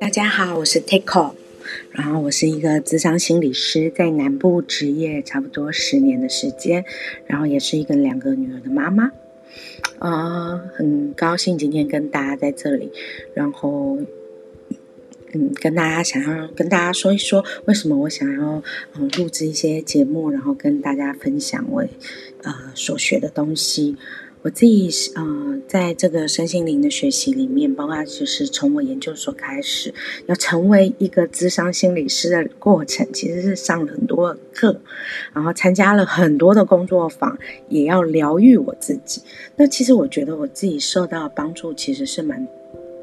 大家好，我是 Takeo，然后我是一个咨商心理师，在南部执业差不多十年的时间，然后也是一个两个女儿的妈妈，啊、呃，很高兴今天跟大家在这里，然后，嗯，跟大家想要跟大家说一说，为什么我想要嗯录制一些节目，然后跟大家分享我呃所学的东西。我自己呃，在这个身心灵的学习里面，包括就是从我研究所开始，要成为一个咨商心理师的过程，其实是上了很多课，然后参加了很多的工作坊，也要疗愈我自己。那其实我觉得我自己受到的帮助其实是蛮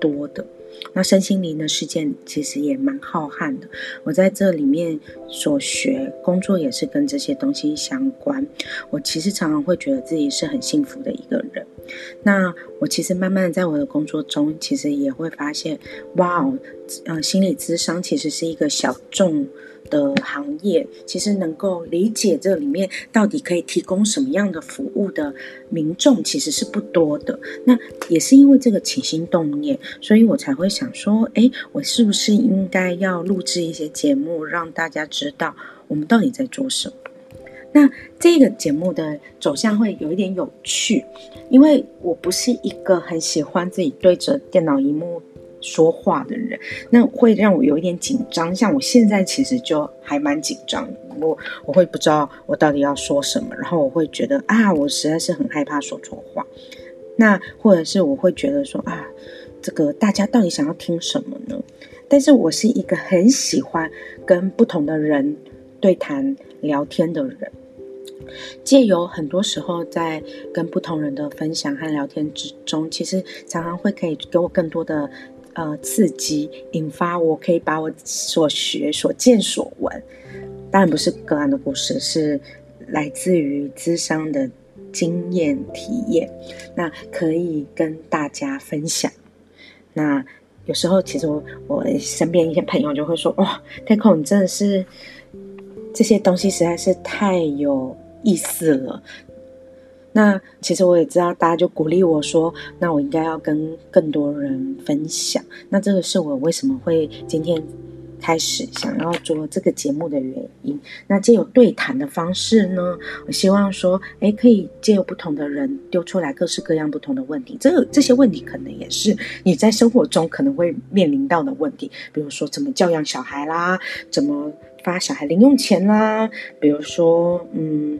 多的。那身心灵的事件其实也蛮浩瀚的，我在这里面所学工作也是跟这些东西相关。我其实常常会觉得自己是很幸福的一个人。那我其实慢慢在我的工作中，其实也会发现，哇哦嗯，心理咨商其实是一个小众。的行业其实能够理解这里面到底可以提供什么样的服务的民众其实是不多的。那也是因为这个起心动念，所以我才会想说，诶，我是不是应该要录制一些节目，让大家知道我们到底在做什么？那这个节目的走向会有一点有趣，因为我不是一个很喜欢自己对着电脑荧幕。说话的人，那会让我有一点紧张。像我现在其实就还蛮紧张，我我会不知道我到底要说什么，然后我会觉得啊，我实在是很害怕说错话。那或者是我会觉得说啊，这个大家到底想要听什么呢？但是我是一个很喜欢跟不同的人对谈聊天的人，借由很多时候在跟不同人的分享和聊天之中，其实常常会可以给我更多的。呃，刺激引发，我可以把我所学、所见、所闻，当然不是个案的故事，是来自于咨商的经验体验，那可以跟大家分享。那有时候，其实我我身边一些朋友就会说：“哇，Takeo，你真的是这些东西实在是太有意思了。”那其实我也知道，大家就鼓励我说，那我应该要跟更多人分享。那这个是我为什么会今天开始想要做这个节目的原因。那借由对谈的方式呢，我希望说，诶，可以借由不同的人丢出来各式各样不同的问题。这个这些问题可能也是你在生活中可能会面临到的问题，比如说怎么教养小孩啦，怎么发小孩零用钱啦，比如说，嗯。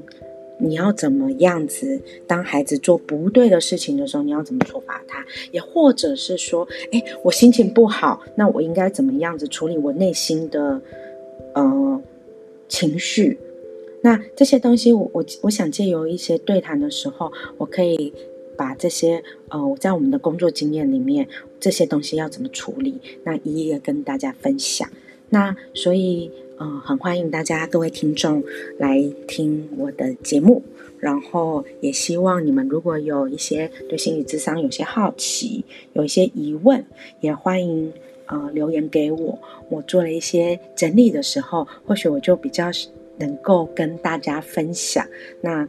你要怎么样子？当孩子做不对的事情的时候，你要怎么处罚他？也或者是说，哎，我心情不好，那我应该怎么样子处理我内心的呃情绪？那这些东西我，我我我想借由一些对谈的时候，我可以把这些呃在我们的工作经验里面这些东西要怎么处理，那一一的跟大家分享。那所以。嗯、很欢迎大家各位听众来听我的节目，然后也希望你们如果有一些对心理智商有些好奇，有一些疑问，也欢迎呃留言给我。我做了一些整理的时候，或许我就比较能够跟大家分享。那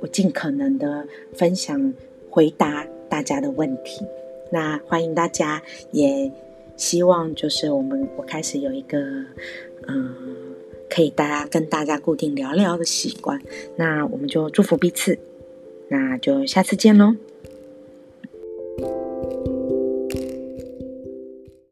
我尽可能的分享回答大家的问题。那欢迎大家，也希望就是我们我开始有一个。嗯，可以大家跟大家固定聊聊的习惯，那我们就祝福彼此，那就下次见喽。